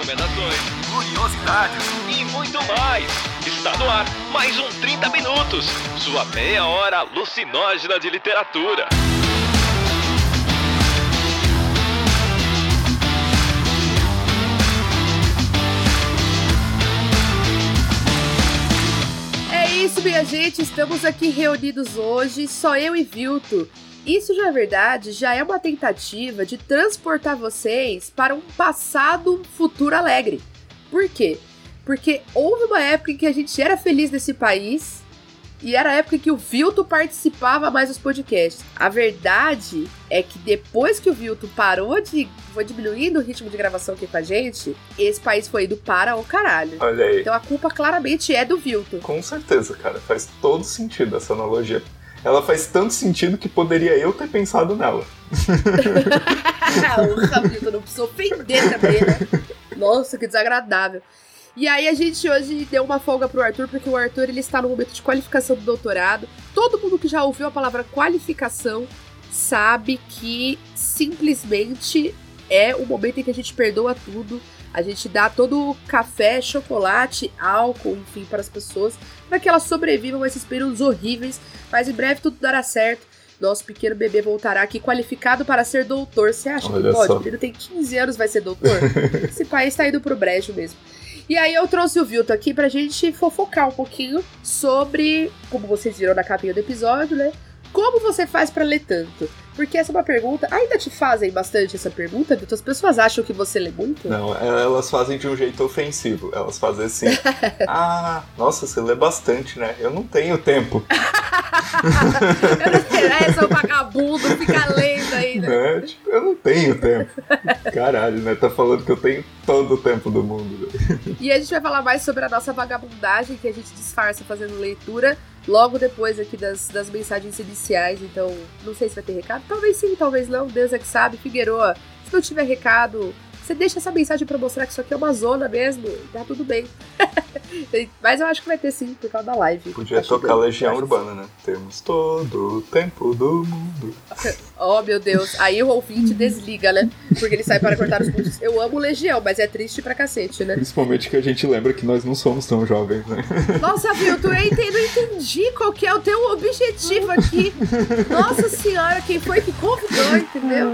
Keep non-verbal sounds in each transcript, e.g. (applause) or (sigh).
recomendações, curiosidades e muito mais. Está no ar mais um 30 Minutos, sua meia hora alucinógena de literatura. É isso, minha gente. Estamos aqui reunidos hoje, só eu e Vilto. Isso já é verdade, já é uma tentativa de transportar vocês para um passado, um futuro alegre. Por quê? Porque houve uma época em que a gente era feliz nesse país e era a época em que o Vilto participava mais dos podcasts. A verdade é que depois que o Vilto parou de. foi diminuindo o ritmo de gravação aqui com a gente, esse país foi indo para o caralho. Olha aí. Então a culpa claramente é do Vilto. Com certeza, cara. Faz todo sentido essa analogia. Ela faz tanto sentido que poderia eu ter pensado nela. (laughs) o não precisa ofender também, né? Nossa, que desagradável. E aí a gente hoje deu uma folga pro Arthur, porque o Arthur ele está no momento de qualificação do doutorado. Todo mundo que já ouviu a palavra qualificação sabe que simplesmente é o momento em que a gente perdoa tudo. A gente dá todo o café, chocolate, álcool, enfim, para as pessoas, para que elas sobrevivam a esses períodos horríveis. Mas em breve tudo dará certo. Nosso pequeno bebê voltará aqui qualificado para ser doutor. Você acha Olha que pode? só. O menino tem 15 anos, vai ser doutor? (laughs) Esse país tá indo pro brejo mesmo. E aí eu trouxe o Vilto aqui pra gente fofocar um pouquinho sobre, como vocês viram na capinha do episódio, né? Como você faz pra ler tanto? Porque essa é uma pergunta. Ainda te fazem bastante essa pergunta, Vilto? As pessoas acham que você lê muito? Não, elas fazem de um jeito ofensivo. Elas fazem assim. (laughs) ah, nossa, você lê bastante, né? Eu não tenho tempo. (laughs) eu não interessa o vagabundo ficar lendo ainda. Né? Tipo, eu não tenho tempo. Caralho, né? Tá falando que eu tenho todo o tempo do mundo. E a gente vai falar mais sobre a nossa vagabundagem que a gente disfarça fazendo leitura logo depois aqui das, das mensagens iniciais. Então, não sei se vai ter recado. Talvez sim, talvez não. Deus é que sabe. Figueroa, se não tiver recado, você deixa essa mensagem pra mostrar que isso aqui é uma zona mesmo. Tá tudo bem. (laughs) Mas eu acho que vai ter sim, por causa da live. Podia Tá tocar chegando. Legião Urbana, né? Temos todo o tempo do mundo. (laughs) Oh, meu Deus. Aí o ouvinte desliga, né? Porque ele sai para cortar os pontos. Eu amo Legião, mas é triste pra cacete, né? Principalmente que a gente lembra que nós não somos tão jovens, né? (laughs) Nossa, Vilto, eu entendi, não entendi qual que é o teu objetivo aqui. Nossa senhora, quem foi que convidou, entendeu?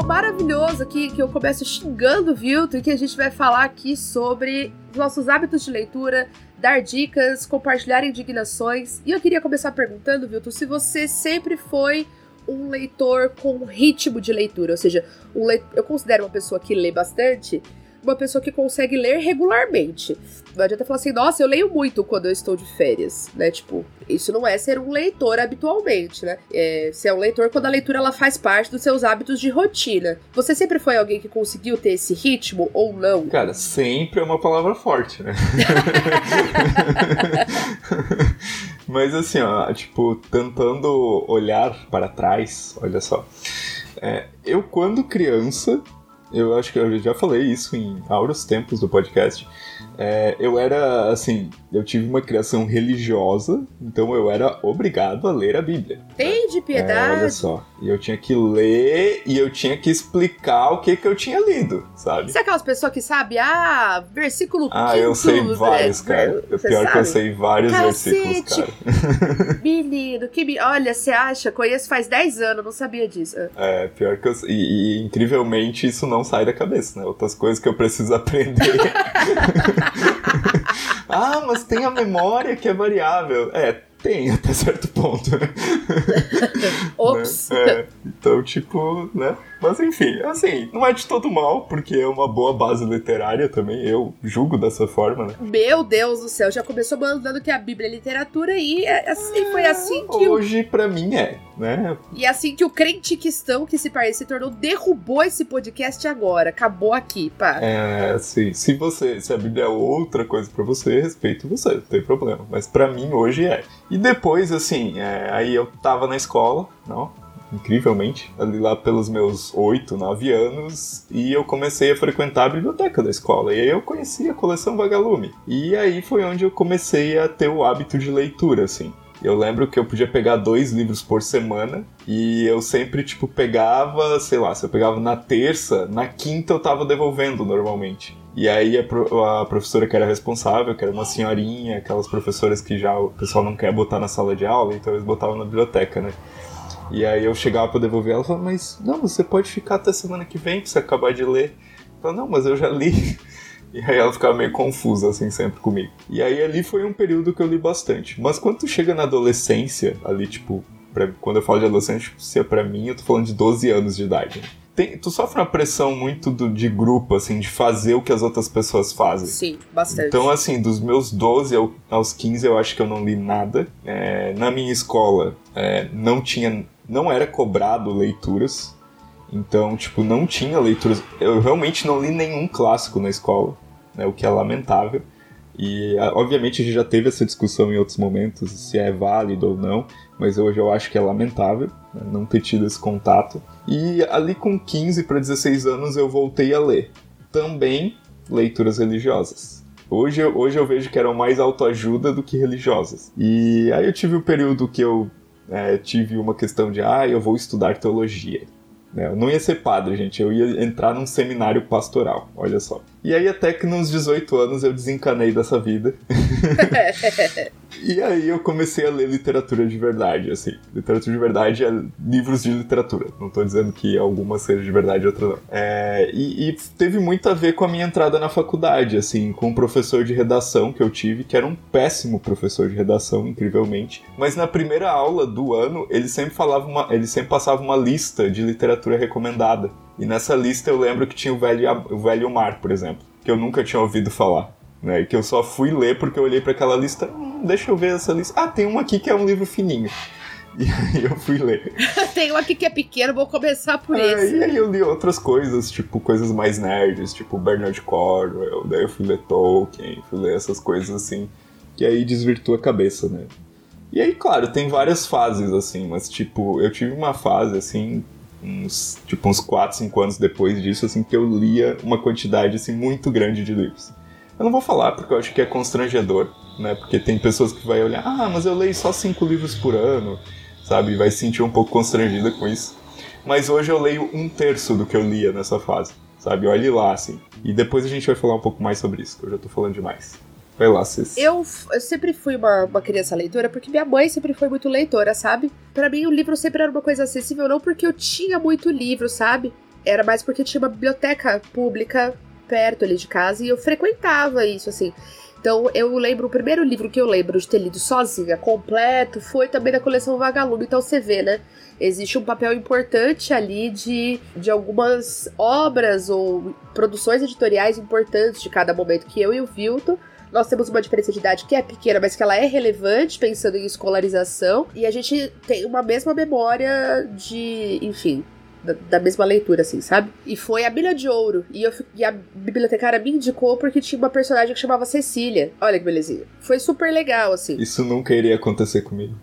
Clima maravilhoso aqui que eu começo xingando o Vilto e que a gente vai falar aqui sobre os nossos hábitos de leitura, dar dicas, compartilhar indignações. E eu queria começar perguntando, Vilto, se você sempre foi um leitor com ritmo de leitura, ou seja, um leit- eu considero uma pessoa que lê bastante, uma pessoa que consegue ler regularmente. Não adianta falar assim, nossa, eu leio muito quando eu estou de férias, né? Tipo, isso não é ser um leitor habitualmente, né? É, você é um leitor quando a leitura ela faz parte dos seus hábitos de rotina. Você sempre foi alguém que conseguiu ter esse ritmo ou não? Cara, sempre é uma palavra forte, né? (laughs) Mas assim, ó, tipo, tentando olhar para trás, olha só. É, eu, quando criança, eu acho que eu já falei isso em auros tempos do podcast. é, eu era, assim, eu tive uma criação religiosa, então eu era obrigado a ler a Bíblia. Tem de É, piedade. olha só. E eu tinha que ler e eu tinha que explicar o que, que eu tinha lido, sabe? Você é aquelas pessoas que sabem, ah, versículo Ah, eu quinto, sei né? vários, cara. O Você pior que sabe? eu sei vários Cacete! versículos, cara. (laughs) Menino, que me... Olha, você acha? Conheço faz 10 anos, não sabia disso. É, pior que eu sei. E, e, incrivelmente isso não sai da cabeça, né? Outras coisas que eu preciso (laughs) aprender. (laughs) (laughs) ah, mas tem a memória que é variável. É, tem até certo ponto, né? (laughs) Ops. Né? É, então, tipo, né? Mas enfim, assim, não é de todo mal, porque é uma boa base literária também. Eu julgo dessa forma, né? Meu Deus do céu, já começou mandando que a Bíblia é literatura e é assim, foi assim que o, Hoje, pra mim, é, né? e assim que o crente cristão que país se tornou derrubou esse podcast agora. Acabou aqui, pá. É, assim, se você, se a Bíblia é outra coisa pra você, respeito você, não tem problema. Mas pra mim hoje é. E depois, assim, é, aí eu tava na escola, não, incrivelmente, ali lá pelos meus 8, 9 anos, e eu comecei a frequentar a biblioteca da escola. E aí eu conheci a coleção Vagalume. E aí foi onde eu comecei a ter o hábito de leitura, assim. Eu lembro que eu podia pegar dois livros por semana e eu sempre, tipo, pegava, sei lá, se eu pegava na terça, na quinta eu tava devolvendo normalmente. E aí a, pro, a, professora que era responsável, que era uma senhorinha, aquelas professoras que já o pessoal não quer botar na sala de aula, então eles botavam na biblioteca, né? E aí eu chegava pra devolver ela e falava, mas não, você pode ficar até semana que vem pra você acabar de ler. Eu falava, não, mas eu já li. (laughs) E aí ela ficava meio confusa, assim, sempre comigo. E aí ali foi um período que eu li bastante. Mas quando tu chega na adolescência, ali, tipo, pra, quando eu falo de adolescente, se é pra mim, eu tô falando de 12 anos de idade. Né? Tem, tu sofre uma pressão muito do, de grupo, assim, de fazer o que as outras pessoas fazem. Sim, bastante. Então, assim, dos meus 12 ao, aos 15, eu acho que eu não li nada. É, na minha escola, é, não tinha. Não era cobrado leituras. Então, tipo, não tinha leituras. Eu realmente não li nenhum clássico na escola, né, o que é lamentável. E, obviamente, a gente já teve essa discussão em outros momentos, se é válido ou não, mas hoje eu acho que é lamentável né, não ter tido esse contato. E ali com 15 para 16 anos eu voltei a ler. Também leituras religiosas. Hoje, hoje eu vejo que eram mais autoajuda do que religiosas. E aí eu tive o um período que eu é, tive uma questão de, ah, eu vou estudar teologia. Né? Eu não ia ser padre, gente, eu ia entrar num seminário pastoral, olha só. E aí até que nos 18 anos eu desencanei dessa vida. (laughs) e aí eu comecei a ler literatura de verdade, assim. Literatura de verdade é livros de literatura. Não tô dizendo que alguma seja de verdade e outra não. É, e, e, teve muito a ver com a minha entrada na faculdade, assim, com um professor de redação que eu tive, que era um péssimo professor de redação, incrivelmente. Mas na primeira aula do ano, ele sempre falava uma, ele sempre passava uma lista de literatura recomendada. E nessa lista eu lembro que tinha o Velho, o Velho Mar, por exemplo, que eu nunca tinha ouvido falar. Né, que eu só fui ler porque eu olhei para aquela lista, hum, deixa eu ver essa lista. Ah, tem um aqui que é um livro fininho. (laughs) E aí eu fui ler. (laughs) tem um aqui que é pequeno, vou começar por ah, esse. E aí eu li outras coisas, tipo coisas mais nerds, tipo Bernard Cornwell, daí eu fui ler Tolkien, fui ler essas coisas assim, que aí desvirtua a cabeça, né? E aí, claro, tem várias fases, assim, mas tipo, eu tive uma fase, assim, uns, tipo, uns 4, 5 anos depois disso, assim, que eu lia uma quantidade, assim, muito grande de livros. Eu não vou falar porque eu acho que é constrangedor, né? Porque tem pessoas que vai olhar, ah, mas eu leio só 5 livros por ano, sabe? E vai se sentir um pouco constrangida com isso. Mas hoje eu leio um terço do que eu lia nessa fase, sabe? Olhe lá, assim. E depois a gente vai falar um pouco mais sobre isso, que eu já tô falando demais. Vai lá, Cis. Eu, eu sempre fui uma, uma criança leitora porque minha mãe sempre foi muito leitora, sabe? Para mim o livro sempre era uma coisa acessível, não porque eu tinha muito livro, sabe? Era mais porque tinha uma biblioteca pública perto ali de casa e eu frequentava isso, assim. Então eu lembro, o primeiro livro que eu lembro de ter lido sozinha, completo, foi também da coleção Vagalume. Então você vê, né? Existe um papel importante ali de, de algumas obras ou produções editoriais importantes de cada momento que eu e o Vilton nós temos uma diferença de idade que é pequena, mas que ela é relevante pensando em escolarização. E a gente tem uma mesma memória de, enfim, da, da, mesma leitura, assim, sabe? E foi a Bilha de Ouro. E, eu, e a bibliotecária me indicou porque tinha uma personagem que chamava Cecília. Olha que belezinha. Foi super legal, assim. Isso nunca iria acontecer comigo.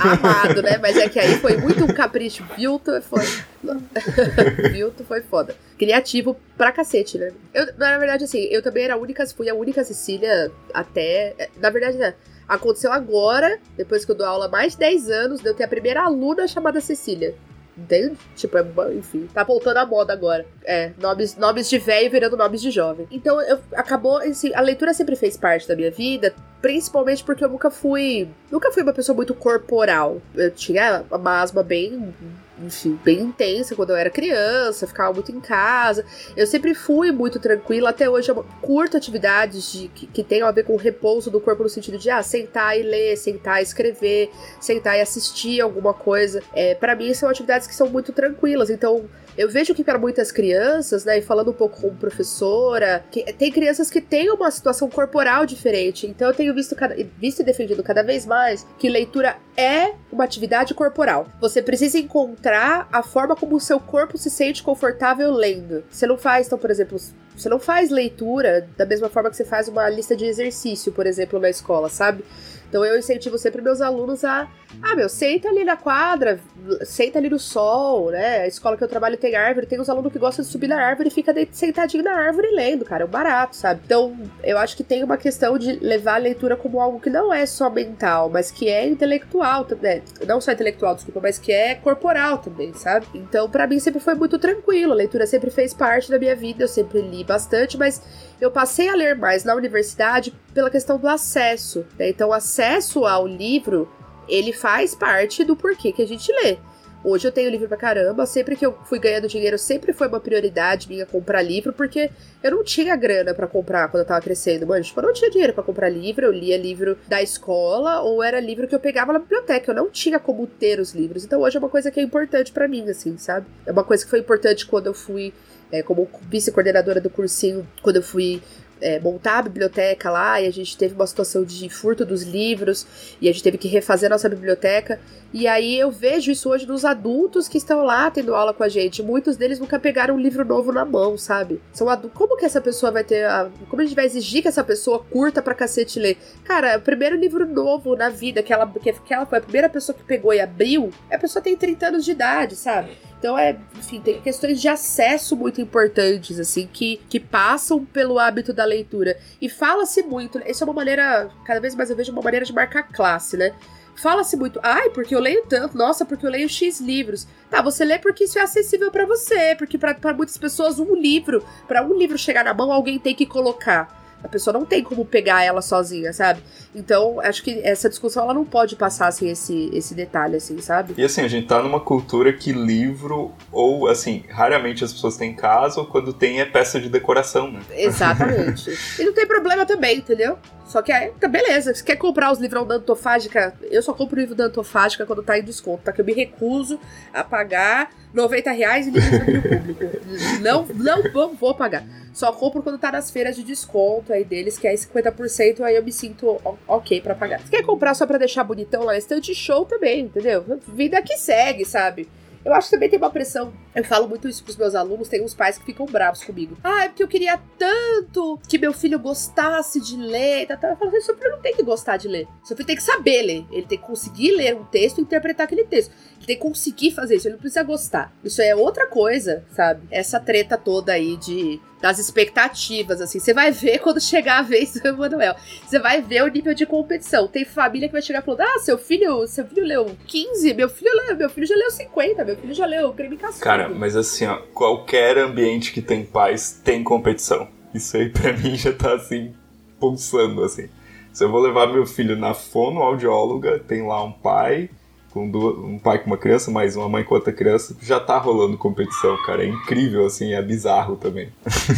Amado, né? (laughs) Mas é que aí foi muito um capricho. Vilto é foda. (laughs) Vilto foi foda. Criativo pra cacete, né? Eu, na verdade, assim, eu também era a única, fui a única Cecília até. Na verdade, né? Aconteceu agora, depois que eu dou aula há mais de 10 anos, de eu ter a primeira aluna chamada Cecília. Entende? Tipo, é, enfim, tá voltando à moda agora. É, nomes, nomes de velho virando nomes de jovem. Então, eu, acabou, assim, a leitura sempre fez parte da minha vida, principalmente porque eu nunca fui, nunca fui uma pessoa muito corporal. Eu tinha uma asma bem enfim, bem intensa quando eu era criança, ficava muito em casa. Eu sempre fui muito tranquila, até hoje eu curto atividades de, que, que tenham a ver com o repouso do corpo no sentido de ah, sentar e ler, sentar e escrever, sentar e assistir alguma coisa. É, para mim são atividades que são muito tranquilas, então eu vejo que para muitas crianças, né, e falando um pouco como professora, que tem crianças que têm uma situação corporal diferente. Então eu tenho visto, cada, visto e defendido cada vez mais que leitura é uma atividade corporal. Você precisa encontrar a forma como o seu corpo se sente confortável lendo. Você não faz, então, por exemplo, você não faz leitura da mesma forma que você faz uma lista de exercício, por exemplo, na escola, sabe? Então eu incentivo sempre meus alunos a, ah, meu, senta ali na quadra, senta ali no sol, né? A escola que eu trabalho tem árvore, tem uns alunos que gostam de subir na árvore e fica sentadinho na árvore lendo, cara, é um barato, sabe? Então, eu acho que tem uma questão de levar a leitura como algo que não é só mental, mas que é intelectual também. Não só intelectual, desculpa, mas que é corporal também, sabe? Então, para mim sempre foi muito tranquilo, a leitura sempre fez parte da minha vida, eu sempre li bastante, mas eu passei a ler mais na universidade pela questão do acesso. Né? Então, o acesso ao livro, ele faz parte do porquê que a gente lê. Hoje eu tenho livro pra caramba, sempre que eu fui ganhando dinheiro, sempre foi uma prioridade minha comprar livro, porque eu não tinha grana para comprar quando eu tava crescendo, mano. Tipo, eu não tinha dinheiro para comprar livro, eu lia livro da escola, ou era livro que eu pegava na biblioteca, eu não tinha como ter os livros. Então hoje é uma coisa que é importante para mim, assim, sabe? É uma coisa que foi importante quando eu fui é, como vice-coordenadora do cursinho, quando eu fui é, montar a biblioteca lá e a gente teve uma situação de furto dos livros e a gente teve que refazer a nossa biblioteca. E aí eu vejo isso hoje nos adultos que estão lá tendo aula com a gente. Muitos deles nunca pegaram um livro novo na mão, sabe? São adultos. Como que essa pessoa vai ter. A... Como a gente vai exigir que essa pessoa curta pra cacete ler? Cara, o primeiro livro novo na vida que ela, que ela foi a primeira pessoa que pegou e abriu, a pessoa tem 30 anos de idade, sabe? Então é, enfim, tem questões de acesso muito importantes, assim, que, que passam pelo hábito da leitura. E fala-se muito, isso é uma maneira, cada vez mais eu vejo uma maneira de marcar classe, né? Fala-se muito, ai, porque eu leio tanto, nossa, porque eu leio X livros. Tá, você lê porque isso é acessível para você, porque para muitas pessoas um livro, para um livro chegar na mão, alguém tem que colocar. A pessoa não tem como pegar ela sozinha, sabe? Então, acho que essa discussão ela não pode passar sem esse, esse detalhe, assim, sabe? E assim, a gente tá numa cultura que livro, ou assim, raramente as pessoas têm casa, ou quando tem é peça de decoração, né? Exatamente. (laughs) e não tem problema também, entendeu? Só que aí, tá beleza. Se quer comprar os livros da Antofágica, eu só compro o livro da Antofágica quando tá em desconto, tá? Que eu me recuso a pagar 90 reais em livro público. (laughs) Não, não vou, vou pagar. Só compro quando tá nas feiras de desconto aí deles, que é 50%, aí eu me sinto ok para pagar. Se quer comprar só pra deixar bonitão lá na estante, show também, entendeu? Vida que segue, sabe? Eu acho que também tem uma pressão. Eu falo muito isso pros meus alunos, tem uns pais que ficam bravos comigo. Ah, é porque eu queria tanto que meu filho gostasse de ler. Tá, tá. Eu falo, seu filho não tem que gostar de ler. Seu filho tem que saber ler. Ele tem que conseguir ler um texto e interpretar aquele texto. Ele tem que conseguir fazer isso. Ele não precisa gostar. Isso é outra coisa, sabe? Essa treta toda aí de das expectativas, assim. Você vai ver (laughs) quando chegar a vez do Emanuel. Você vai ver o nível de competição. Tem família que vai chegar falando: Ah, seu filho, seu filho leu 15, meu filho, leu, meu filho já leu 50, meu filho já leu creme cascudo. Cara, mas assim, ó, qualquer ambiente que tem pais tem competição. Isso aí pra (laughs) mim já tá assim, pulsando, assim. Se eu vou levar meu filho na fonoaudióloga, tem lá um pai, com duas, um pai com uma criança, mais uma mãe com outra criança, já tá rolando competição, cara. É incrível, assim, é bizarro também.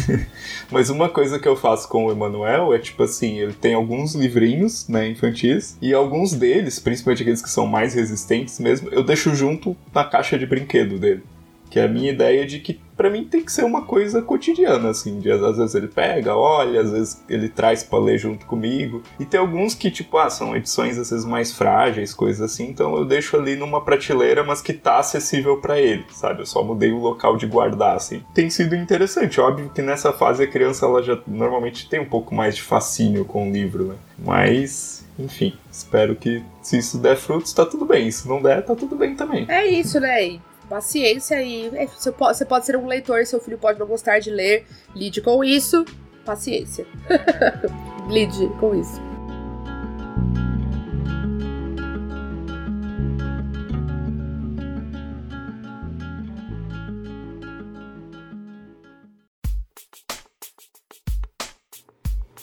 (laughs) Mas uma coisa que eu faço com o Emanuel é tipo assim, ele tem alguns livrinhos, né, infantis, e alguns deles, principalmente aqueles que são mais resistentes mesmo, eu deixo junto na caixa de brinquedo dele. Que é a minha ideia de que para mim tem que ser uma coisa cotidiana, assim. De, às vezes ele pega, olha, às vezes ele traz pra ler junto comigo. E tem alguns que, tipo, ah, são edições às vezes mais frágeis, coisas assim. Então eu deixo ali numa prateleira, mas que tá acessível para ele, sabe? Eu só mudei o local de guardar, assim. Tem sido interessante. Óbvio que nessa fase a criança, ela já normalmente tem um pouco mais de fascínio com o livro, né? Mas enfim, espero que se isso der frutos, tá tudo bem. Se não der, tá tudo bem também. É isso, né? Paciência e é, você pode, ser um leitor, seu filho pode não gostar de ler, lide com isso, paciência. (laughs) lide com isso.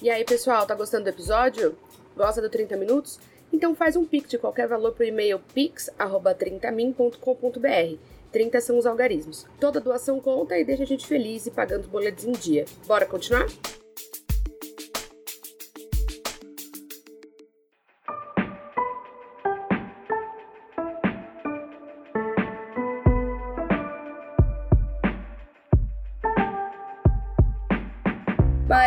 E aí, pessoal, tá gostando do episódio? Gosta do 30 minutos? Então faz um pix de qualquer valor para o e-mail pix@30min.com.br 30 são os algarismos. Toda doação conta e deixa a gente feliz e pagando os boletos em dia. Bora continuar?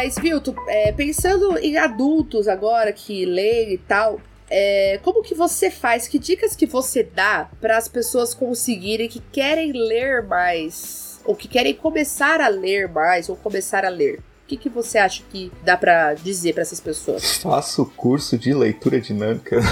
Mas, Vilto, é, pensando em adultos agora que leem e tal, é, como que você faz? Que dicas que você dá para as pessoas conseguirem que querem ler mais? Ou que querem começar a ler mais, ou começar a ler? O que, que você acha que dá para dizer para essas pessoas? Faço curso de leitura dinâmica. (laughs)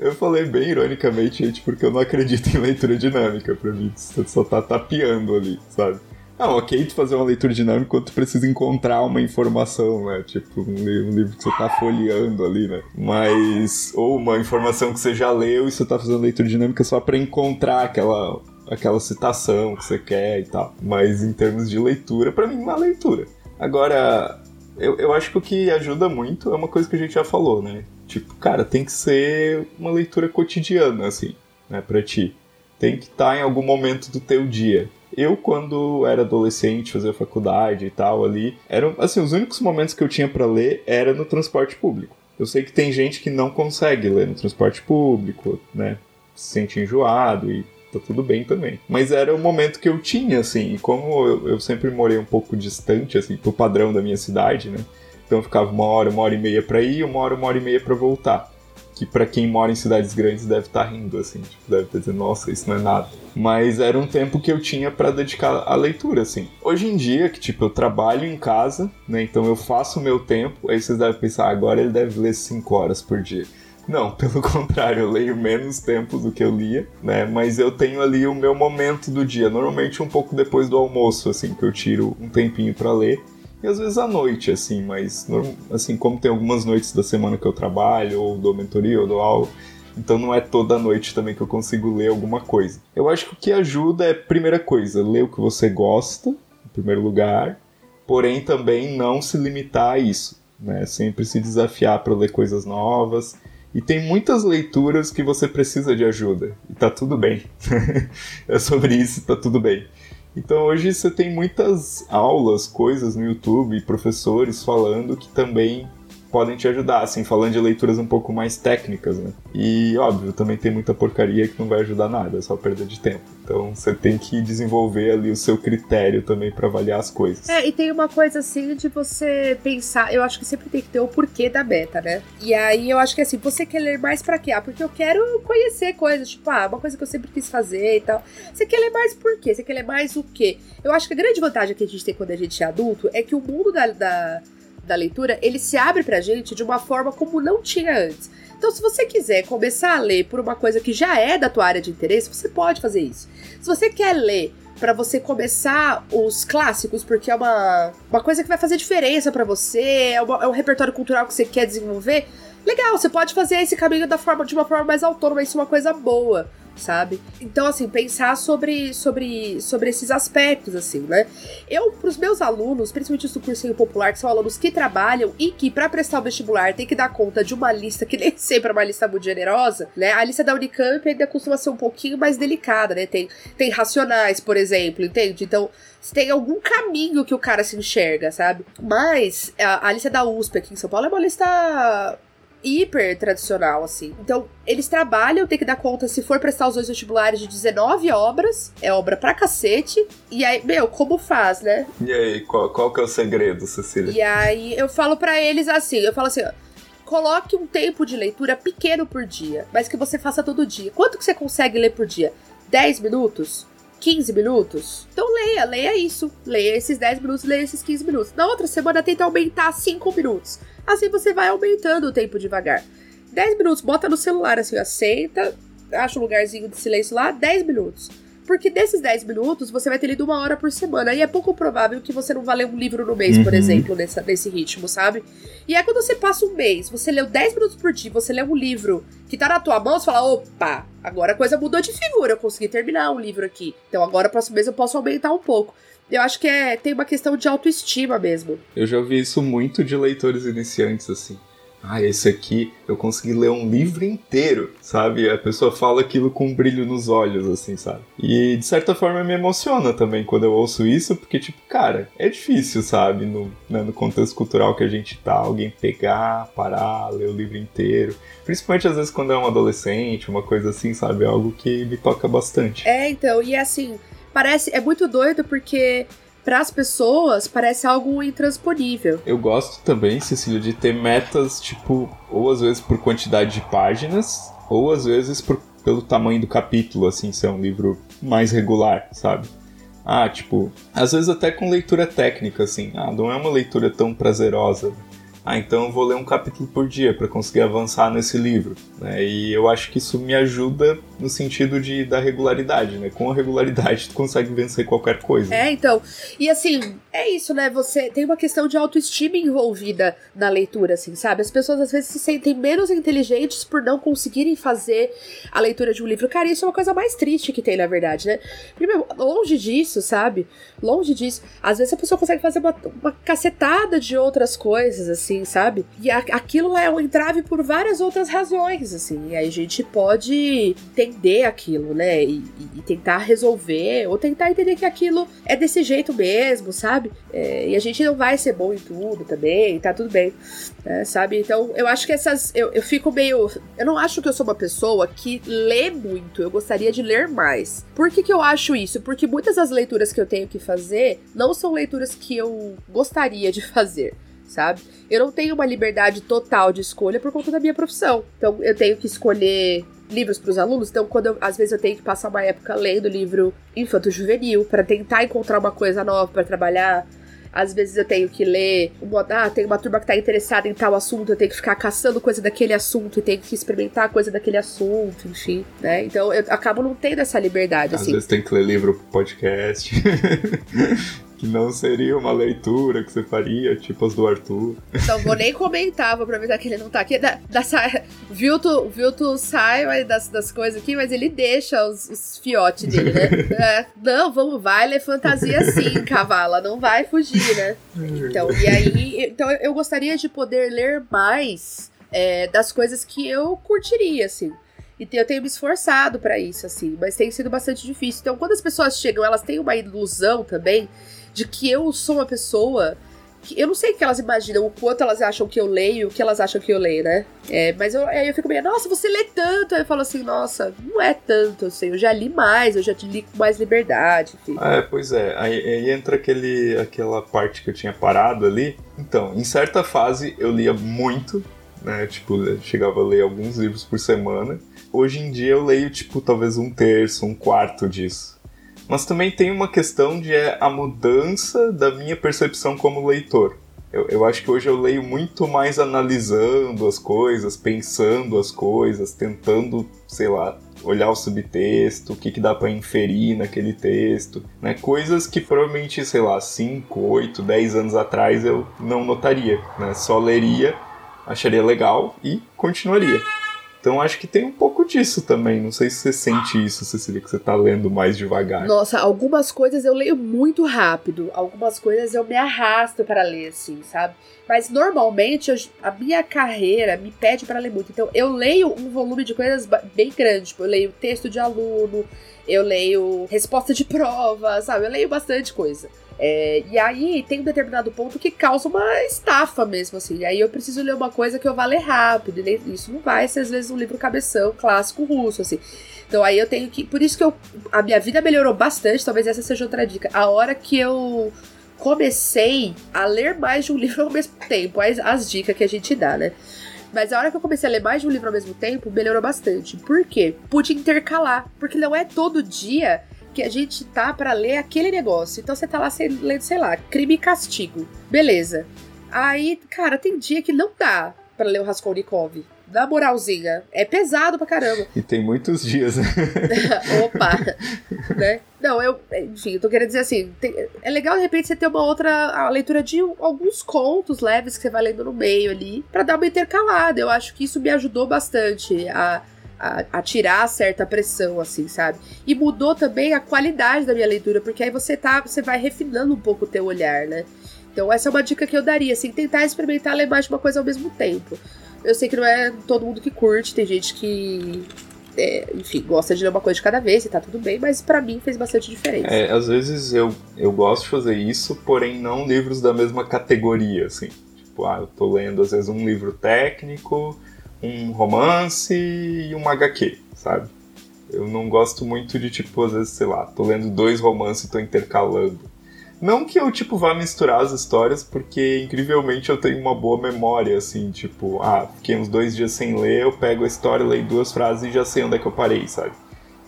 eu falei bem ironicamente, gente, porque eu não acredito em leitura dinâmica. Pra mim, você só tá tapeando ali, sabe? Ah, ok tu fazer uma leitura dinâmica quando tu precisa encontrar uma informação, né? Tipo, um livro, um livro que você tá folheando ali, né? Mas. Ou uma informação que você já leu e você tá fazendo leitura dinâmica só para encontrar aquela, aquela citação que você quer e tal. Mas em termos de leitura, para mim, uma leitura. Agora, eu, eu acho que o que ajuda muito é uma coisa que a gente já falou, né? Tipo, cara, tem que ser uma leitura cotidiana, assim, né, pra ti. Tem que estar tá em algum momento do teu dia. Eu, quando era adolescente, fazia faculdade e tal ali, eram, assim, os únicos momentos que eu tinha para ler era no transporte público. Eu sei que tem gente que não consegue ler no transporte público, né? Se sente enjoado e tá tudo bem também. Mas era o momento que eu tinha, assim, e como eu, eu sempre morei um pouco distante, assim, pro padrão da minha cidade, né? Então eu ficava uma hora, uma hora e meia para ir, uma hora, uma hora e meia para voltar que para quem mora em cidades grandes deve estar tá rindo, assim, tipo, deve estar dizendo, nossa, isso não é nada. Mas era um tempo que eu tinha para dedicar à leitura, assim. Hoje em dia, que tipo, eu trabalho em casa, né, então eu faço o meu tempo, aí vocês devem pensar, agora ele deve ler 5 horas por dia. Não, (laughs) pelo contrário, eu leio menos tempo do que eu lia, né? Mas eu tenho ali o meu momento do dia, normalmente um pouco depois do almoço, assim, que eu tiro um tempinho para ler às vezes à noite, assim, mas assim, como tem algumas noites da semana que eu trabalho, ou dou mentoria, ou dou aula, então não é toda noite também que eu consigo ler alguma coisa. Eu acho que o que ajuda é, primeira coisa, ler o que você gosta, em primeiro lugar, porém também não se limitar a isso, né? Sempre se desafiar para ler coisas novas. E tem muitas leituras que você precisa de ajuda, e tá tudo bem. (laughs) é sobre isso, tá tudo bem. Então hoje você tem muitas aulas, coisas no YouTube, professores falando que também podem te ajudar, assim, falando de leituras um pouco mais técnicas, né? E, óbvio, também tem muita porcaria que não vai ajudar nada, é só perda de tempo. Então, você tem que desenvolver ali o seu critério também para avaliar as coisas. É, e tem uma coisa assim de você pensar, eu acho que sempre tem que ter o porquê da beta, né? E aí eu acho que assim, você quer ler mais para quê? Ah, porque eu quero conhecer coisas, tipo, ah, uma coisa que eu sempre quis fazer e tal. Você quer ler mais por quê? Você quer ler mais o quê? Eu acho que a grande vantagem que a gente tem quando a gente é adulto é que o mundo da, da da leitura, ele se abre pra gente de uma forma como não tinha antes. Então, se você quiser começar a ler por uma coisa que já é da tua área de interesse, você pode fazer isso. Se você quer ler para você começar os clássicos, porque é uma, uma coisa que vai fazer diferença para você, é, uma, é um repertório cultural que você quer desenvolver, legal, você pode fazer esse caminho da forma, de uma forma mais autônoma, isso é uma coisa boa sabe? Então, assim, pensar sobre, sobre, sobre esses aspectos, assim, né? Eu, pros meus alunos, principalmente do cursinho popular, que são alunos que trabalham e que, para prestar o vestibular, tem que dar conta de uma lista que nem (laughs) sempre é uma lista muito generosa, né? A lista da Unicamp ainda costuma ser um pouquinho mais delicada, né? Tem, tem racionais, por exemplo, entende? Então, tem algum caminho que o cara se enxerga, sabe? Mas a, a lista da USP aqui em São Paulo é uma lista hiper tradicional, assim. Então, eles trabalham, tem que dar conta, se for prestar os dois vestibulares, de 19 obras. É obra pra cacete. E aí, meu, como faz, né? E aí, qual, qual que é o segredo, Cecília? E aí, eu falo para eles assim, eu falo assim, ó, coloque um tempo de leitura pequeno por dia, mas que você faça todo dia. Quanto que você consegue ler por dia? 10 minutos? 15 minutos? Então leia, leia isso. Leia esses 10 minutos, leia esses 15 minutos. Na outra semana tenta aumentar 5 minutos. Assim você vai aumentando o tempo devagar. 10 minutos, bota no celular assim, ó, senta, acha um lugarzinho de silêncio lá, 10 minutos. Porque desses 10 minutos, você vai ter lido uma hora por semana. E é pouco provável que você não vá ler um livro no mês, uhum. por exemplo, nessa, nesse ritmo, sabe? E aí, quando você passa um mês, você leu 10 minutos por dia, você lê um livro que tá na tua mão, você fala: opa, agora a coisa mudou de figura, eu consegui terminar um livro aqui. Então agora, próximo mês, eu posso aumentar um pouco. Eu acho que é, tem uma questão de autoestima mesmo. Eu já ouvi isso muito de leitores iniciantes, assim. Ah, esse aqui eu consegui ler um livro inteiro, sabe? A pessoa fala aquilo com um brilho nos olhos, assim, sabe? E de certa forma me emociona também quando eu ouço isso, porque, tipo, cara, é difícil, sabe? No, né, no contexto cultural que a gente tá, alguém pegar, parar, ler o livro inteiro. Principalmente às vezes quando é um adolescente, uma coisa assim, sabe? É algo que me toca bastante. É, então, e assim parece. É muito doido porque para as pessoas parece algo intransponível. Eu gosto também, Cecília, de ter metas, tipo, ou às vezes por quantidade de páginas, ou às vezes por, pelo tamanho do capítulo, assim, ser um livro mais regular, sabe? Ah, tipo, às vezes até com leitura técnica, assim. Ah, não é uma leitura tão prazerosa ah, então eu vou ler um capítulo por dia para conseguir avançar nesse livro. Né? E eu acho que isso me ajuda no sentido de da regularidade, né? Com a regularidade tu consegue vencer qualquer coisa. É, então. E assim, é isso, né? Você tem uma questão de autoestima envolvida na leitura, assim, sabe? As pessoas às vezes se sentem menos inteligentes por não conseguirem fazer a leitura de um livro. Cara, isso é uma coisa mais triste que tem, na verdade, né? Primeiro, longe disso, sabe? Longe disso. Às vezes a pessoa consegue fazer uma, uma cacetada de outras coisas, assim sabe? E a, aquilo é um entrave por várias outras razões, assim. E aí a gente pode entender aquilo, né? E, e tentar resolver, ou tentar entender que aquilo é desse jeito mesmo, sabe? É, e a gente não vai ser bom em tudo também, tá tudo bem, né, sabe? Então eu acho que essas. Eu, eu fico meio. Eu não acho que eu sou uma pessoa que lê muito, eu gostaria de ler mais. Por que, que eu acho isso? Porque muitas das leituras que eu tenho que fazer não são leituras que eu gostaria de fazer sabe? Eu não tenho uma liberdade total de escolha por conta da minha profissão. Então eu tenho que escolher livros para os alunos. Então, quando eu, às vezes eu tenho que passar uma época lendo livro infanto-juvenil para tentar encontrar uma coisa nova para trabalhar. Às vezes eu tenho que ler, uma, ah, tem uma turma que tá interessada em tal assunto, eu tenho que ficar caçando coisa daquele assunto e tenho que experimentar coisa daquele assunto, enfim, né? Então eu acabo não tendo essa liberdade, Às assim. vezes tem que ler livro pro podcast. (laughs) que não seria uma leitura que você faria, tipo as do Arthur. Não vou nem comentar, vou aproveitar que ele não tá aqui. Da, da, Vilto, Vilto sai das, das coisas aqui, mas ele deixa os, os fiotes dele, né? (laughs) É, não, vamos, vai ler fantasia sim, cavala, não vai fugir, né? Então, e aí, então eu gostaria de poder ler mais é, das coisas que eu curtiria, assim. E eu tenho me esforçado para isso, assim, mas tem sido bastante difícil. Então, quando as pessoas chegam, elas têm uma ilusão também de que eu sou uma pessoa eu não sei o que elas imaginam, o quanto elas acham que eu leio, o que elas acham que eu leio, né? É, mas eu, aí eu fico meio, nossa, você lê tanto. Aí eu falo assim, nossa, não é tanto, assim, eu já li mais, eu já li com mais liberdade, enfim. É, pois é, aí, aí, entra aquele, aquela parte que eu tinha parado ali. Então, em certa fase eu lia muito, né? Tipo, chegava a ler alguns livros por semana. Hoje em dia eu leio, tipo, talvez um terço, um quarto disso. Mas também tem uma questão de é, a mudança da minha percepção como leitor. Eu, eu, acho que hoje eu leio muito mais analisando as coisas, pensando as coisas, tentando, sei lá, olhar o subtexto, o que, que dá para inferir naquele texto, né? Coisas que provavelmente, sei lá, 5, 8, 10 anos atrás eu não notaria, né? Só leria, acharia legal e continuaria. Então acho que tem um pouco disso também. Não sei se você sente isso, Cecília, que você tá lendo mais devagar. Nossa, algumas coisas eu leio muito rápido. Algumas coisas eu me arrasto para ler, assim, sabe? Mas normalmente eu, a minha carreira me pede para ler muito. Então eu leio um volume de coisas bem grande. Tipo, eu leio texto de aluno, eu leio resposta de prova, sabe? Eu leio bastante coisa. É, e aí tem um determinado ponto que causa uma estafa mesmo, assim. E aí eu preciso ler uma coisa que eu vá ler rápido. Isso não vai ser, às vezes, um livro cabeção clássico russo, assim. Então aí eu tenho que. Por isso que eu, a minha vida melhorou bastante, talvez essa seja outra dica. A hora que eu comecei a ler mais de um (laughs) livro ao mesmo tempo, as, as dicas que a gente dá, né? Mas a hora que eu comecei a ler mais de um livro ao mesmo tempo, melhorou bastante. Por quê? Pude intercalar. Porque não é todo dia que a gente tá para ler aquele negócio. Então você tá lá lendo, sei lá, crime e castigo. Beleza. Aí, cara, tem dia que não dá para ler o Raskolnikov. Na moralzinha. É pesado pra caramba. E tem muitos dias, né? (laughs) Opa! né? Não, eu. Enfim, eu tô querendo dizer assim. Tem, é legal, de repente, você ter uma outra leitura de alguns contos leves que você vai lendo no meio ali. para dar uma intercalada. Eu acho que isso me ajudou bastante a a, a, tirar certa pressão, assim, sabe? E mudou também a qualidade da minha leitura, porque aí você tá, você vai refinando um pouco o teu olhar, né? Então essa é uma dica que eu daria, assim, tentar experimentar ler mais de uma coisa ao mesmo tempo. Eu sei que não é todo mundo que curte, tem gente que é, enfim, gosta de ler uma coisa de cada vez e tá tudo bem, mas para mim fez bastante diferença. É, às vezes eu, eu gosto de fazer isso, porém não livros da mesma categoria, assim. Tipo, ah, eu tô lendo às vezes um livro técnico, um romance e um HQ, sabe? Eu não gosto muito de, tipo, às vezes, sei lá, tô lendo dois romances e tô intercalando. Não que eu, tipo, vá misturar as histórias, porque incrivelmente eu tenho uma boa memória, assim, tipo, ah, fiquei uns dois dias sem ler, eu pego a história, leio duas frases e já sei onde é que eu parei, sabe?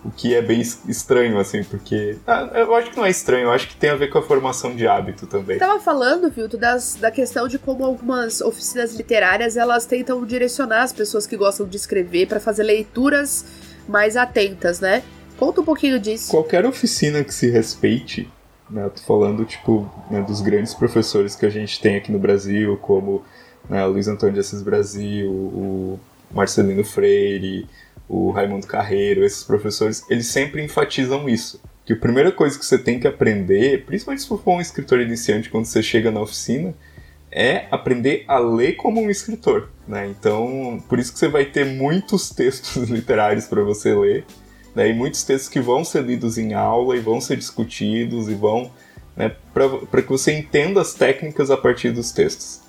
O que é bem estranho, assim, porque. Ah, eu acho que não é estranho, eu acho que tem a ver com a formação de hábito também. Tava falando, Vilto, das, da questão de como algumas oficinas literárias elas tentam direcionar as pessoas que gostam de escrever para fazer leituras mais atentas, né? Conta um pouquinho disso. Qualquer oficina que se respeite, né? Eu tô falando, tipo, né, dos grandes professores que a gente tem aqui no Brasil, como né, Luiz Antônio de Assis Brasil, o Marcelino Freire, o Raimundo Carreiro, esses professores, eles sempre enfatizam isso. Que a primeira coisa que você tem que aprender, principalmente se for um escritor iniciante quando você chega na oficina, é aprender a ler como um escritor. Né? Então, por isso que você vai ter muitos textos (laughs) literários para você ler, né? e muitos textos que vão ser lidos em aula e vão ser discutidos e vão. Né, para que você entenda as técnicas a partir dos textos.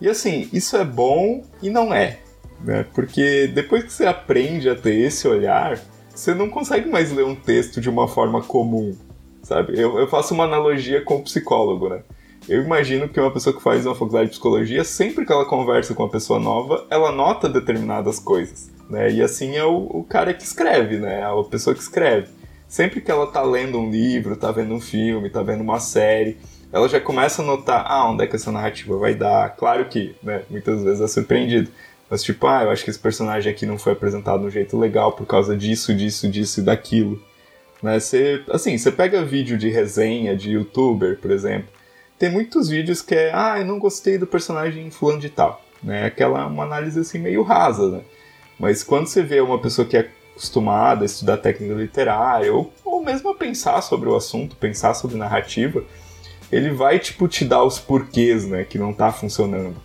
E assim, isso é bom e não é né? Porque depois que você aprende a ter esse olhar, você não consegue mais ler um texto de uma forma comum, sabe? Eu, eu faço uma analogia com o psicólogo, né? Eu imagino que uma pessoa que faz uma faculdade de psicologia, sempre que ela conversa com uma pessoa nova, ela nota determinadas coisas, né? E assim é o, o cara que escreve, né? A pessoa que escreve. Sempre que ela tá lendo um livro, tá vendo um filme, tá vendo uma série, ela já começa a notar, ah, onde é que essa narrativa vai dar. Claro que, né, muitas vezes é surpreendido. Mas tipo, ah, eu acho que esse personagem aqui não foi apresentado de um jeito legal por causa disso, disso, disso e daquilo. Né? Você, assim, você pega vídeo de resenha de youtuber, por exemplo, tem muitos vídeos que é, ah, eu não gostei do personagem fulano de tal. Né? Aquela uma análise assim meio rasa, né? Mas quando você vê uma pessoa que é acostumada a estudar técnica literária, ou, ou mesmo a pensar sobre o assunto, pensar sobre narrativa, ele vai, tipo, te dar os porquês, né, que não tá funcionando.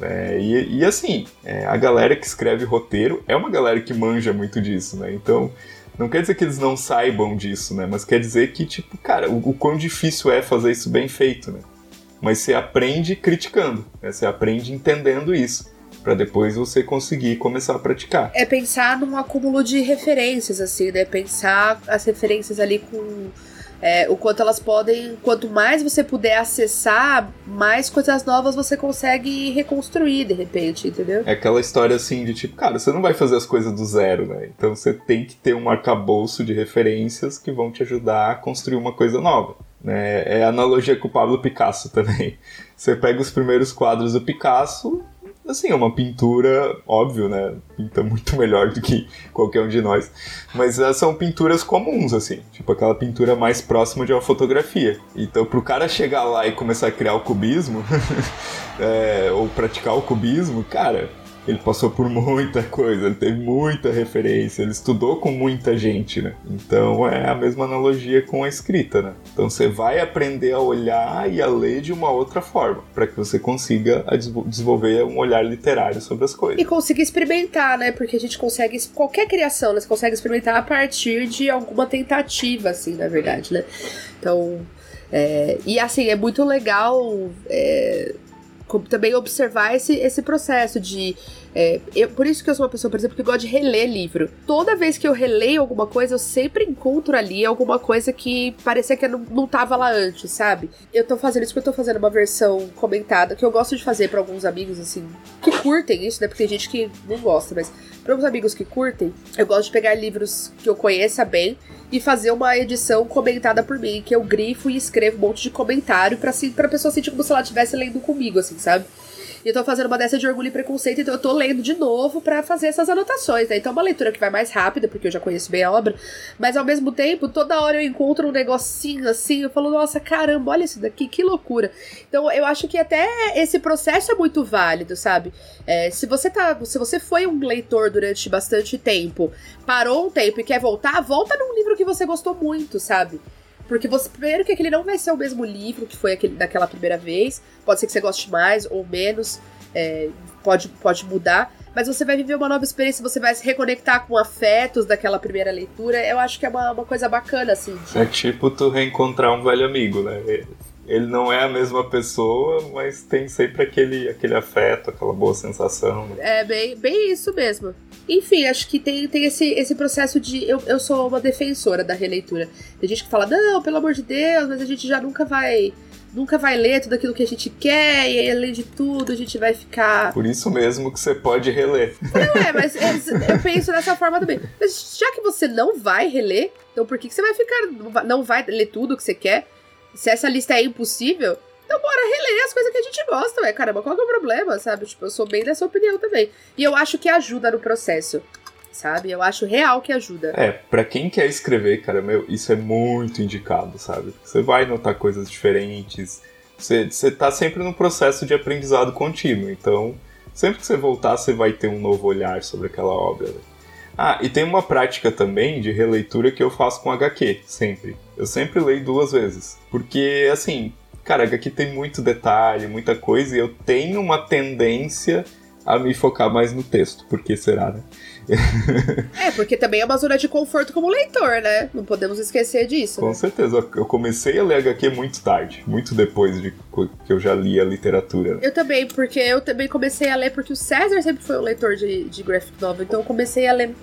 É, e, e, assim, é, a galera que escreve roteiro é uma galera que manja muito disso, né? Então, não quer dizer que eles não saibam disso, né? Mas quer dizer que, tipo, cara, o, o quão difícil é fazer isso bem feito, né? Mas você aprende criticando, né? Você aprende entendendo isso para depois você conseguir começar a praticar. É pensar num acúmulo de referências, assim, né? Pensar as referências ali com é, o quanto elas podem, quanto mais você puder acessar, mais coisas novas você consegue reconstruir de repente, entendeu? É aquela história assim de tipo, cara, você não vai fazer as coisas do zero, né? Então você tem que ter um arcabouço de referências que vão te ajudar a construir uma coisa nova. Né? É analogia com o Pablo Picasso também. (laughs) Você pega os primeiros quadros do Picasso, Assim, é uma pintura, óbvio, né? Pinta muito (laughs) melhor do que qualquer um de nós. Mas uh, são pinturas comuns, assim. Tipo aquela pintura mais próxima de uma fotografia. Então, pro cara chegar lá e começar a criar o cubismo, é, (laughs) ou praticar o cubismo, cara, ele passou por muita coisa, ele teve muita referência, ele estudou com muita gente, né? Então é a mesma analogia com a escrita, né? Então você vai aprender a olhar e a ler de uma outra forma, para que você consiga desenvolver um olhar literário sobre as coisas. E conseguir experimentar, né? Porque a gente consegue qualquer criação, né? Você consegue experimentar a partir de alguma tentativa, assim, na verdade, né? Então, é, e assim, é muito legal é, também observar esse, esse processo de. É, eu, por isso que eu sou uma pessoa, por exemplo, que gosta de reler livro. Toda vez que eu releio alguma coisa, eu sempre encontro ali alguma coisa que parecia que não, não tava lá antes, sabe? Eu tô fazendo isso porque eu tô fazendo uma versão comentada, que eu gosto de fazer para alguns amigos, assim, que curtem isso, né? Porque tem gente que não gosta, mas para alguns amigos que curtem, eu gosto de pegar livros que eu conheça bem e fazer uma edição comentada por mim, que eu grifo e escrevo um monte de comentário pra, assim, pra pessoa sentir como se ela estivesse lendo comigo, assim, sabe? E eu tô fazendo uma dessa de orgulho e preconceito, então eu tô lendo de novo para fazer essas anotações, né? Então é uma leitura que vai mais rápida, porque eu já conheço bem a obra, mas ao mesmo tempo, toda hora eu encontro um negocinho assim, eu falo, nossa, caramba, olha isso daqui, que loucura. Então eu acho que até esse processo é muito válido, sabe? É, se você tá. Se você foi um leitor durante bastante tempo, parou um tempo e quer voltar, volta num livro que você gostou muito, sabe? Porque você, primeiro que aquele não vai ser o mesmo livro que foi aquele daquela primeira vez. Pode ser que você goste mais ou menos. É, pode, pode mudar. Mas você vai viver uma nova experiência, você vai se reconectar com afetos daquela primeira leitura. Eu acho que é uma, uma coisa bacana, assim. De... É tipo tu reencontrar um velho amigo, né? Ele não é a mesma pessoa, mas tem sempre aquele, aquele afeto, aquela boa sensação. Né? É bem, bem isso mesmo. Enfim, acho que tem, tem esse, esse processo de. Eu, eu sou uma defensora da releitura. Tem gente que fala, não, pelo amor de Deus, mas a gente já nunca vai nunca vai ler tudo aquilo que a gente quer, e além de tudo, a gente vai ficar. Por isso mesmo que você pode reler. Não é, mas eu penso dessa forma também. Mas já que você não vai reler, então por que, que você vai ficar. Não vai ler tudo que você quer? Se essa lista é impossível, então bora reler as coisas que a gente gosta, ué. Caramba, qual que é o problema, sabe? Tipo, eu sou bem dessa opinião também. E eu acho que ajuda no processo sabe? Eu acho real que ajuda. É, para quem quer escrever, cara, meu, isso é muito indicado, sabe? Você vai notar coisas diferentes. Você, você tá sempre no processo de aprendizado contínuo, então sempre que você voltar, você vai ter um novo olhar sobre aquela obra. Né? Ah, e tem uma prática também de releitura que eu faço com HQ, sempre. Eu sempre leio duas vezes. Porque, assim, cara, HQ tem muito detalhe, muita coisa, e eu tenho uma tendência a me focar mais no texto. Por que será, né? É, porque também é uma zona de conforto como leitor, né? Não podemos esquecer disso. Com né? certeza. Eu comecei a ler HQ muito tarde, muito depois de que eu já li a literatura. Eu também, porque eu também comecei a ler porque o César sempre foi um leitor de, de graphic novel, então eu comecei a ler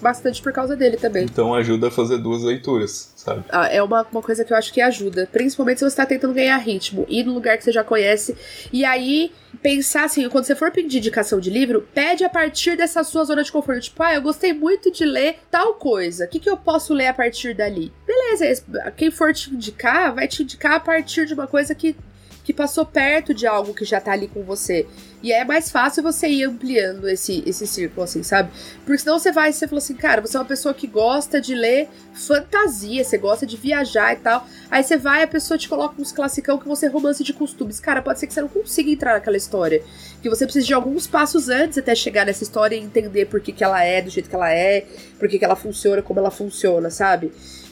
bastante por causa dele também. Então ajuda a fazer duas leituras, sabe? Ah, é uma, uma coisa que eu acho que ajuda, principalmente se você tá tentando ganhar ritmo, ir no lugar que você já conhece, e aí pensar assim, quando você for pedir indicação de livro, pede a partir dessa sua zona de conforto tipo, ah, eu gostei muito de ler tal coisa. O que, que eu posso ler a partir dali? Beleza, quem for te indicar, vai te indicar a partir de uma coisa que que passou perto de algo que já tá ali com você. E é mais fácil você ir ampliando esse, esse círculo, assim, sabe? Porque senão você vai, você fala assim, cara, você é uma pessoa que gosta de ler fantasia, você gosta de viajar e tal. Aí você vai, a pessoa te coloca uns classicão que você romance de costumes. Cara, pode ser que você não consiga entrar naquela história. Que você precisa de alguns passos antes até chegar nessa história e entender por que, que ela é do jeito que ela é, por que, que ela funciona, como ela funciona, sabe?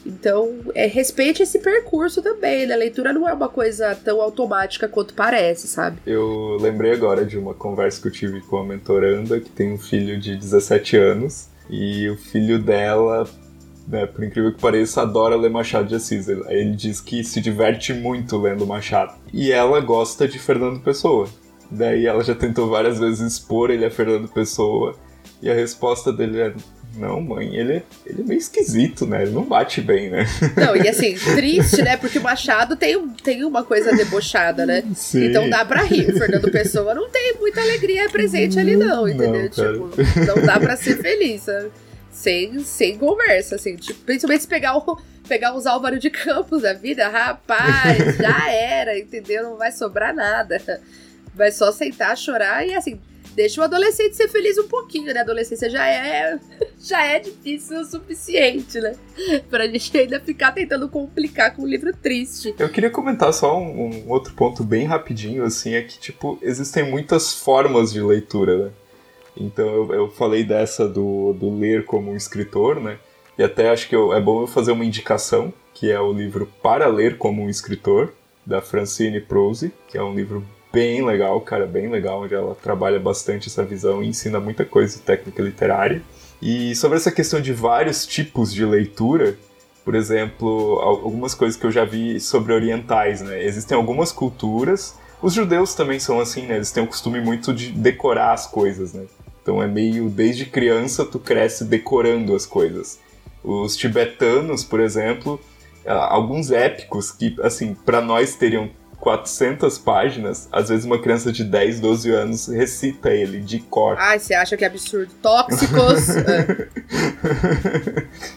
Então, é, respeite esse percurso também, né? A leitura não é uma coisa tão automática quanto parece, sabe? Eu lembrei agora de uma conversa que eu tive com a mentoranda, que tem um filho de 17 anos, e o filho dela, né, por incrível que pareça, adora ler Machado de Assis. Ele diz que se diverte muito lendo Machado. E ela gosta de Fernando Pessoa. Daí ela já tentou várias vezes expor ele a Fernando Pessoa, e a resposta dele é: não, mãe, ele, ele é meio esquisito, né? Ele não bate bem, né? (laughs) Não, e assim, triste, né? Porque o Machado tem, tem uma coisa debochada, né? Sim. Então dá pra rir. O Fernando Pessoa não tem muita alegria presente ali, não, entendeu? Não, tipo, não dá pra ser feliz, sabe? Sem, sem conversa, assim. Tipo, principalmente se pegar, o, pegar os Álvaro de Campos da vida, rapaz, (laughs) já era, entendeu? Não vai sobrar nada. Vai só sentar, chorar e assim deixa o adolescente ser feliz um pouquinho, né? A adolescência já é, (laughs) já é difícil o suficiente, né? Pra gente ainda ficar tentando complicar com um livro triste. Eu queria comentar só um, um outro ponto bem rapidinho, assim, é que, tipo, existem muitas formas de leitura, né? Então eu, eu falei dessa do, do ler como um escritor, né? E até acho que eu, é bom eu fazer uma indicação, que é o livro Para Ler como um Escritor, da Francine Prose, que é um livro bem legal, cara, bem legal, onde ela trabalha bastante essa visão e ensina muita coisa de técnica literária. E sobre essa questão de vários tipos de leitura, por exemplo, algumas coisas que eu já vi sobre orientais, né? Existem algumas culturas, os judeus também são assim, né? Eles têm o costume muito de decorar as coisas, né? Então é meio desde criança tu cresce decorando as coisas. Os tibetanos, por exemplo, alguns épicos que assim, para nós teriam 400 páginas, às vezes uma criança de 10, 12 anos recita ele de cor. Ai, você acha que é absurdo? Tóxicos! (laughs) é.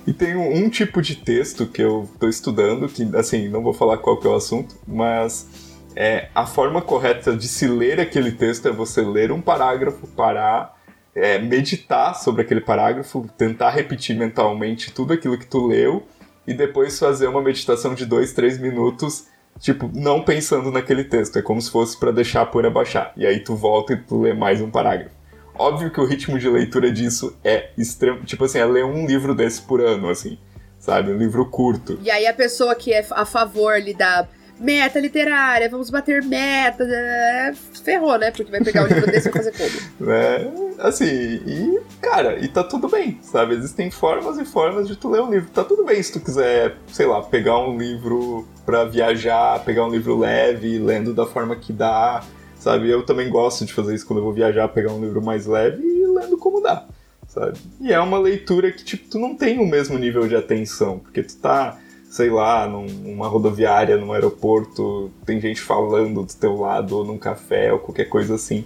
E tem um, um, tipo de texto que eu tô estudando, que, assim, não vou falar qual que é o assunto, mas é, a forma correta de se ler aquele texto é você ler um parágrafo, parar, é, meditar sobre aquele parágrafo, tentar repetir mentalmente tudo aquilo que tu leu e depois fazer uma meditação de 2, 3 minutos tipo, não pensando naquele texto. É como se fosse para deixar a poeira baixar. E aí tu volta e tu lê mais um parágrafo. Óbvio que o ritmo de leitura disso é extremo. Tipo assim, é ler um livro desse por ano, assim. Sabe? Um livro curto. E aí a pessoa que é a favor ali da meta literária, vamos bater metas. É, ferrou, né? Porque vai pegar o livro desse e fazer como? (laughs) É, assim, e, cara, e tá tudo bem, sabe? Existem formas e formas de tu ler um livro. Tá tudo bem se tu quiser, sei lá, pegar um livro pra viajar, pegar um livro leve, lendo da forma que dá, sabe? Eu também gosto de fazer isso quando eu vou viajar, pegar um livro mais leve e lendo como dá. Sabe? E é uma leitura que, tipo, tu não tem o mesmo nível de atenção, porque tu tá sei lá, num, numa rodoviária, num aeroporto, tem gente falando do teu lado, ou num café, ou qualquer coisa assim.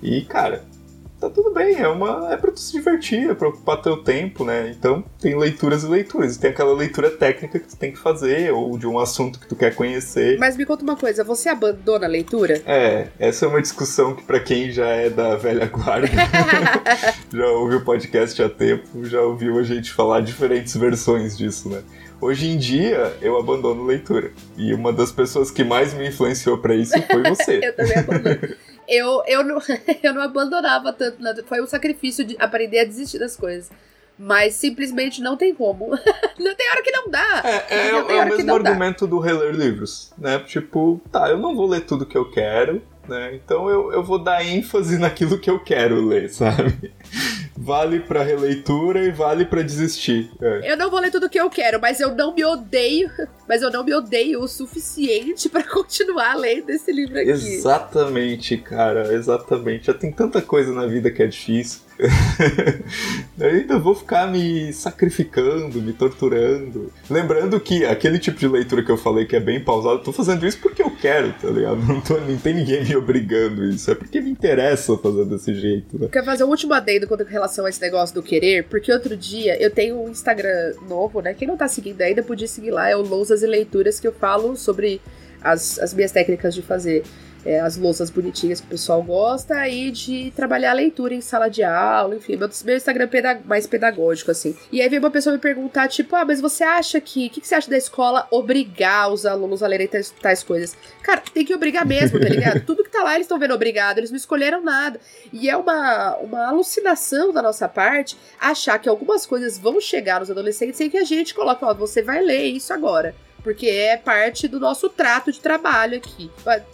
E, cara, tá tudo bem, é uma é para tu se divertir, é para ocupar teu tempo, né? Então tem leituras e leituras. E tem aquela leitura técnica que tu tem que fazer ou de um assunto que tu quer conhecer. Mas me conta uma coisa, você abandona a leitura? É, essa é uma discussão que para quem já é da velha guarda, (laughs) (laughs) já ouviu o podcast há tempo, já ouviu a gente falar diferentes versões disso, né? Hoje em dia, eu abandono leitura. E uma das pessoas que mais me influenciou para isso foi você. (laughs) eu também abandono. eu, eu, não, (laughs) eu não abandonava tanto. Foi um sacrifício de aprender a desistir das coisas. Mas simplesmente não tem como. (laughs) não tem hora que não dá. É, é, é o mesmo argumento dá. do reler livros, né? Tipo, tá, eu não vou ler tudo que eu quero, né? Então eu, eu vou dar ênfase naquilo que eu quero ler, sabe? Vale para releitura e vale para desistir. É. Eu não vou ler tudo que eu quero, mas eu não me odeio, (laughs) mas eu não me odeio o suficiente (laughs) para continuar lendo esse livro aqui. Exatamente, cara, exatamente. Já tem tanta coisa na vida que é difícil. (laughs) eu ainda vou ficar me sacrificando, me torturando. Lembrando que aquele tipo de leitura que eu falei que é bem pausado, tô fazendo isso porque eu quero, tá ligado? Não, tô, não tem ninguém me obrigando isso. É porque me interessa fazer desse jeito, né? Quero fazer um último adendo com relação a esse negócio do querer, porque outro dia eu tenho um Instagram novo, né? Quem não tá seguindo ainda podia seguir lá, é o Lousas e Leituras, que eu falo sobre as, as minhas técnicas de fazer é, as louças bonitinhas que o pessoal gosta e de trabalhar a leitura em sala de aula, enfim, meu, meu Instagram é mais pedagógico, assim. E aí veio uma pessoa me perguntar, tipo, ah, mas você acha que. O que, que, você acha da escola obrigar os alunos a lerem tais, tais coisas? Cara, tem que obrigar mesmo, tá ligado? (laughs) Tudo que tá lá eles estão vendo obrigado, eles não escolheram nada. E é uma, uma alucinação da nossa parte achar que algumas coisas vão chegar nos adolescentes sem que a gente coloque, ó, você vai ler isso agora porque é parte do nosso trato de trabalho aqui.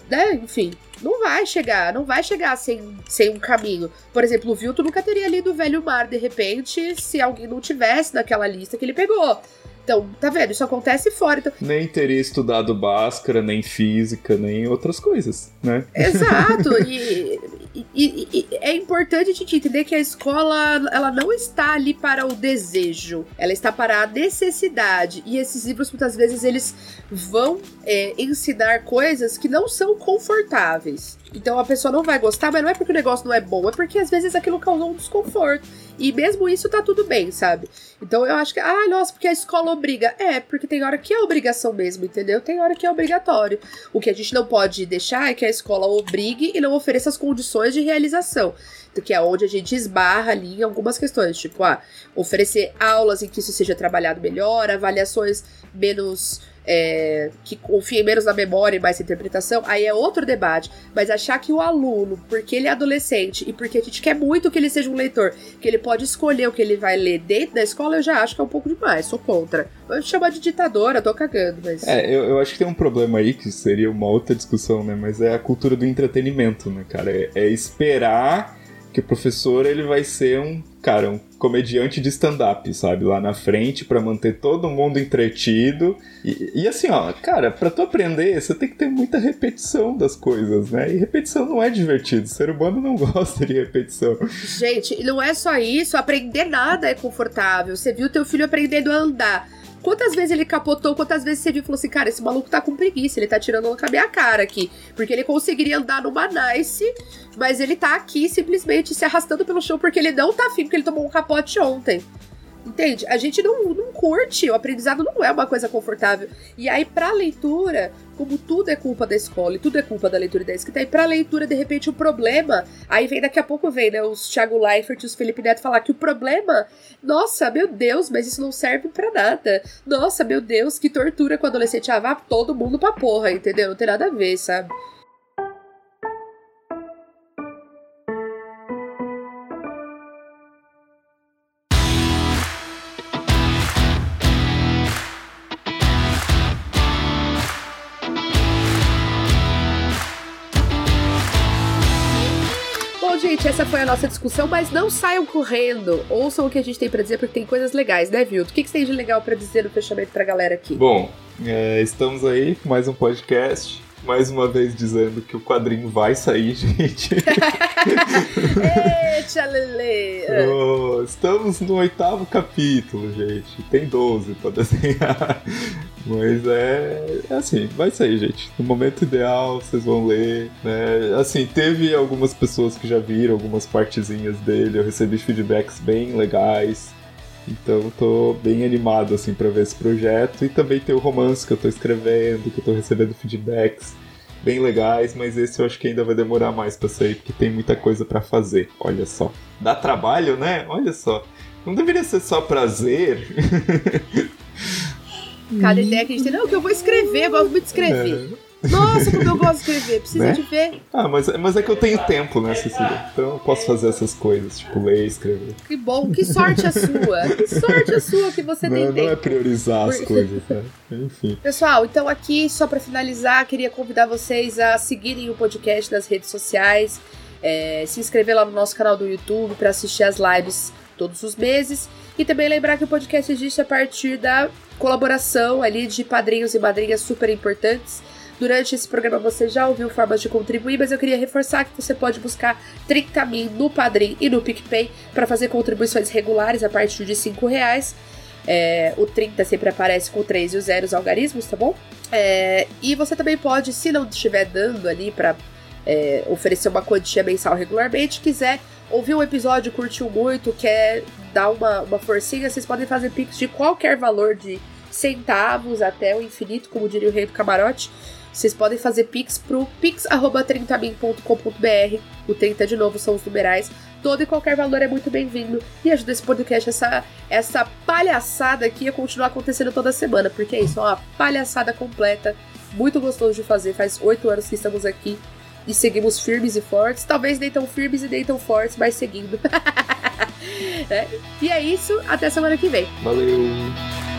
Né? Enfim, não vai chegar, não vai chegar sem, sem um caminho. Por exemplo, o Vilto nunca teria lido o Velho Mar de repente se alguém não tivesse naquela lista que ele pegou. Então, tá vendo? Isso acontece fora. Então... Nem teria estudado Bhaskara, nem física, nem outras coisas, né? Exato. (laughs) e, e, e, é importante a gente entender que a escola ela não está ali para o desejo, ela está para a necessidade. E esses livros muitas vezes eles vão é, ensinar coisas que não são confortáveis. Então a pessoa não vai gostar, mas não é porque o negócio não é bom, é porque às vezes aquilo causou um desconforto. E mesmo isso tá tudo bem, sabe? Então eu acho que, ah, nossa, porque a escola obriga. É, porque tem hora que é obrigação mesmo, entendeu? Tem hora que é obrigatório. O que a gente não pode deixar é que a escola obrigue e não ofereça as condições de realização. Que é onde a gente esbarra ali em algumas questões, tipo, ah, oferecer aulas em que isso seja trabalhado melhor, avaliações menos é, que confiem menos na memória e mais na interpretação, aí é outro debate. Mas achar que o aluno, porque ele é adolescente e porque a gente quer muito que ele seja um leitor, que ele pode escolher o que ele vai ler dentro da escola, eu já acho que é um pouco demais, sou contra. Vou chamar de ditadora, tô cagando, mas. É, eu, eu acho que tem um problema aí, que seria uma outra discussão, né? Mas é a cultura do entretenimento, né, cara? é, é esperar que o professor ele vai ser um cara, um comediante de stand-up, sabe? Lá na frente para manter todo mundo entretido. E, e, assim, ó, cara, para tu aprender, você tem que ter muita repetição das coisas, né? E repetição não é divertido. O ser humano não (laughs) gosta de repetição. Gente, não é só isso, aprender nada é confortável. Você viu teu filho aprendendo a andar Quantas vezes ele capotou, quantas vezes você viu e falou assim, cara, esse maluco tá com preguiça, ele tá tirando a minha cara aqui. Porque ele conseguiria andar numa nice, mas ele tá aqui simplesmente se arrastando pelo chão porque ele não tá afim, porque ele tomou um capote ontem. Entende? A gente não, não curte, o aprendizado não é uma coisa confortável. E aí, pra leitura, como tudo é culpa da escola e tudo é culpa da leitura e da escrita, aí pra leitura, de repente, o problema. Aí vem daqui a pouco, vem, né? Os Thiago Leifert e os Felipe Neto falar que o problema. Nossa, meu Deus, mas isso não serve para nada. Nossa, meu Deus, que tortura com o adolescente. Ah, vá todo mundo pra porra, entendeu? Não tem nada a ver, sabe? Gente, essa foi a nossa discussão, mas não saiam correndo. Ouçam o que a gente tem para dizer, porque tem coisas legais, né, Vilto? O que, que você tem de legal para dizer no fechamento pra galera aqui? Bom, é, estamos aí com mais um podcast. Mais uma vez dizendo que o quadrinho vai sair, (laughs) gente. (laughs) Eita, Lele! Oh, estamos no oitavo capítulo, gente. Tem 12 pra desenhar. Mas é, é assim, vai sair, gente. No momento ideal, vocês vão ler. Né? Assim, teve algumas pessoas que já viram algumas partezinhas dele. Eu recebi feedbacks bem legais. Então tô bem animado assim para ver esse projeto e também tem o romance que eu tô escrevendo, que eu tô recebendo feedbacks bem legais, mas esse eu acho que ainda vai demorar mais para sair, porque tem muita coisa para fazer. Olha só. Dá trabalho, né? Olha só. Não deveria ser só prazer. (laughs) Cada ideia que a gente tem, não, que eu vou escrever, eu gosto muito de escrever. É. Nossa, como eu gosto de escrever, precisa né? de ver. Ah, mas, mas é que eu tenho tempo, né, Cecília? Então eu posso fazer essas coisas, tipo ler, escrever. Que bom, que sorte a sua. Que sorte a sua que você não, tem não tempo. Não é priorizar as coisas, né? Enfim. Pessoal, então aqui, só para finalizar, queria convidar vocês a seguirem o podcast nas redes sociais, é, se inscrever lá no nosso canal do YouTube para assistir as lives todos os meses. E também lembrar que o podcast existe a partir da colaboração ali de padrinhos e madrinhas super importantes. Durante esse programa você já ouviu formas de contribuir, mas eu queria reforçar que você pode buscar 30 mil no Padrim e no PicPay para fazer contribuições regulares a partir de 5 reais. É, o 30 sempre aparece com 3 e os zeros algarismos, tá bom? É, e você também pode, se não estiver dando ali para é, oferecer uma quantia mensal regularmente, quiser ouvir um episódio, curtiu muito, quer dar uma, uma forcinha, vocês podem fazer pix de qualquer valor de centavos até o infinito, como diria o rei do camarote. Vocês podem fazer pix pro pix.30min.com.br. O 30 de novo são os numerais. Todo e qualquer valor é muito bem-vindo e ajuda esse podcast, essa, essa palhaçada aqui a continuar acontecendo toda semana, porque é isso, é uma palhaçada completa, muito gostoso de fazer. Faz oito anos que estamos aqui e seguimos firmes e fortes. Talvez nem tão firmes e nem tão fortes, mas seguindo. (laughs) é. E é isso, até semana que vem. Valeu!